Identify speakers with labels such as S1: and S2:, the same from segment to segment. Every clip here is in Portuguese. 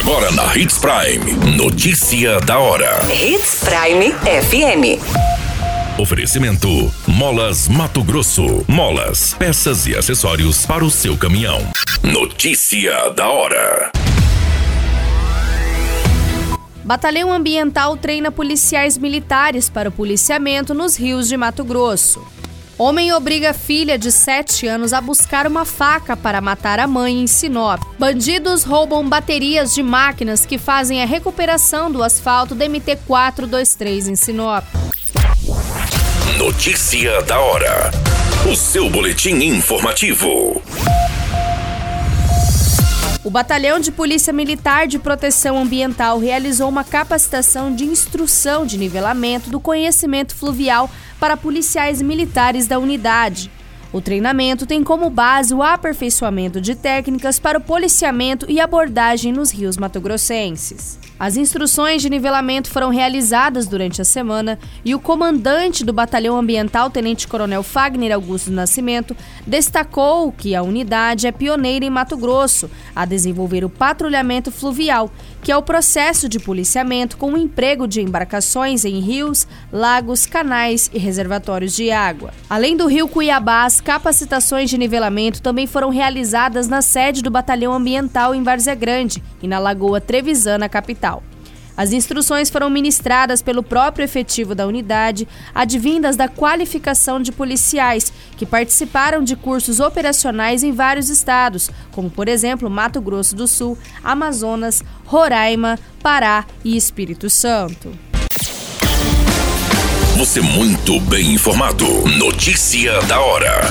S1: Agora na Hits Prime. Notícia da hora.
S2: Hits Prime FM.
S1: Oferecimento: Molas Mato Grosso. Molas, peças e acessórios para o seu caminhão. Notícia da hora.
S3: Batalhão Ambiental treina policiais militares para o policiamento nos rios de Mato Grosso. Homem obriga filha de 7 anos a buscar uma faca para matar a mãe em Sinop. Bandidos roubam baterias de máquinas que fazem a recuperação do asfalto DMT 423 em Sinop.
S1: Notícia da hora. O seu boletim informativo.
S3: O Batalhão de Polícia Militar de Proteção Ambiental realizou uma capacitação de instrução de nivelamento do conhecimento fluvial para policiais militares da unidade. O treinamento tem como base o aperfeiçoamento de técnicas para o policiamento e abordagem nos rios matogrossenses. As instruções de nivelamento foram realizadas durante a semana e o comandante do Batalhão Ambiental, Tenente Coronel Fagner Augusto Nascimento, destacou que a unidade é pioneira em Mato Grosso a desenvolver o patrulhamento fluvial, que é o processo de policiamento com o emprego de embarcações em rios, lagos, canais e reservatórios de água. Além do Rio Cuiabá, capacitações de nivelamento também foram realizadas na sede do Batalhão Ambiental em Várzea Grande e na Lagoa Trevisana, capital. As instruções foram ministradas pelo próprio efetivo da unidade, advindas da qualificação de policiais que participaram de cursos operacionais em vários estados, como por exemplo Mato Grosso do Sul, Amazonas, Roraima, Pará e Espírito Santo.
S1: Você muito bem informado. Notícia da hora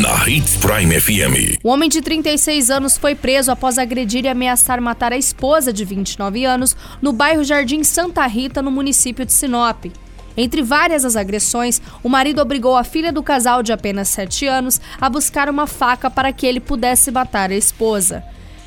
S1: na Hits Prime FM.
S3: O homem de 36 anos foi preso após agredir e ameaçar matar a esposa de 29 anos no bairro Jardim Santa Rita, no município de Sinop. Entre várias as agressões, o marido obrigou a filha do casal de apenas 7 anos a buscar uma faca para que ele pudesse matar a esposa.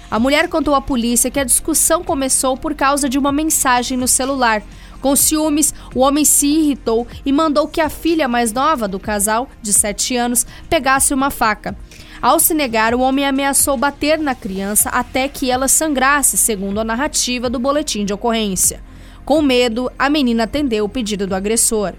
S3: A mulher contou à polícia que a discussão começou por causa de uma mensagem no celular. Com ciúmes, o homem se irritou e mandou que a filha mais nova do casal, de 7 anos, pegasse uma faca. Ao se negar, o homem ameaçou bater na criança até que ela sangrasse, segundo a narrativa do boletim de ocorrência. Com medo, a menina atendeu o pedido do agressor.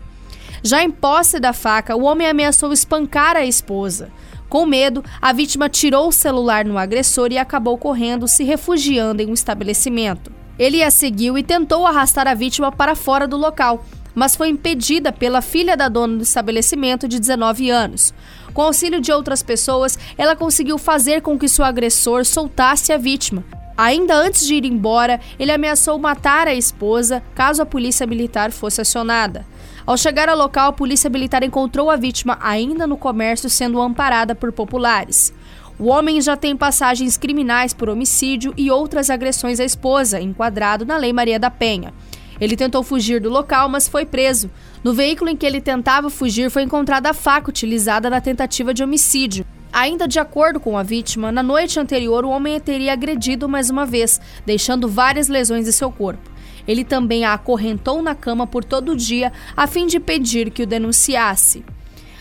S3: Já em posse da faca, o homem ameaçou espancar a esposa. Com medo, a vítima tirou o celular no agressor e acabou correndo, se refugiando em um estabelecimento. Ele a seguiu e tentou arrastar a vítima para fora do local, mas foi impedida pela filha da dona do estabelecimento de 19 anos. Com auxílio de outras pessoas, ela conseguiu fazer com que seu agressor soltasse a vítima. Ainda antes de ir embora, ele ameaçou matar a esposa caso a polícia militar fosse acionada. Ao chegar ao local, a polícia militar encontrou a vítima ainda no comércio sendo amparada por populares. O homem já tem passagens criminais por homicídio e outras agressões à esposa, enquadrado na Lei Maria da Penha. Ele tentou fugir do local, mas foi preso. No veículo em que ele tentava fugir foi encontrada a faca utilizada na tentativa de homicídio. Ainda de acordo com a vítima, na noite anterior o homem teria agredido mais uma vez, deixando várias lesões em seu corpo. Ele também a acorrentou na cama por todo o dia a fim de pedir que o denunciasse.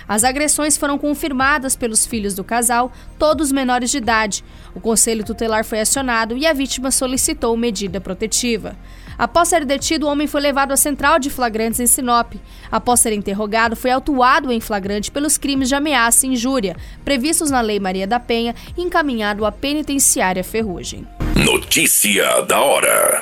S3: As agressões foram confirmadas pelos filhos do casal, todos menores de idade. O conselho tutelar foi acionado e a vítima solicitou medida protetiva. Após ser detido, o homem foi levado à central de flagrantes em Sinop. Após ser interrogado, foi autuado em flagrante pelos crimes de ameaça e injúria, previstos na Lei Maria da Penha, e encaminhado à penitenciária Ferrugem.
S1: Notícia da hora.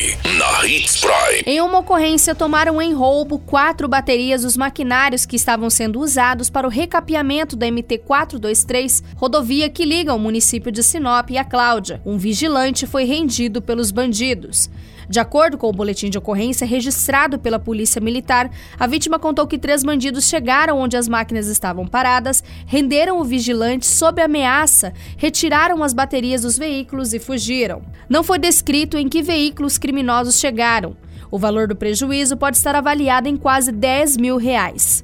S1: na Hits Prime.
S3: Em uma ocorrência, tomaram em roubo quatro baterias dos maquinários que estavam sendo usados para o recapeamento da MT-423, rodovia que liga o município de Sinop e a Cláudia. Um vigilante foi rendido pelos bandidos. De acordo com o boletim de ocorrência registrado pela Polícia Militar, a vítima contou que três bandidos chegaram onde as máquinas estavam paradas, renderam o vigilante sob ameaça, retiraram as baterias dos veículos e fugiram. Não foi descrito em que veículos criminosos chegaram. O valor do prejuízo pode estar avaliado em quase 10 mil reais.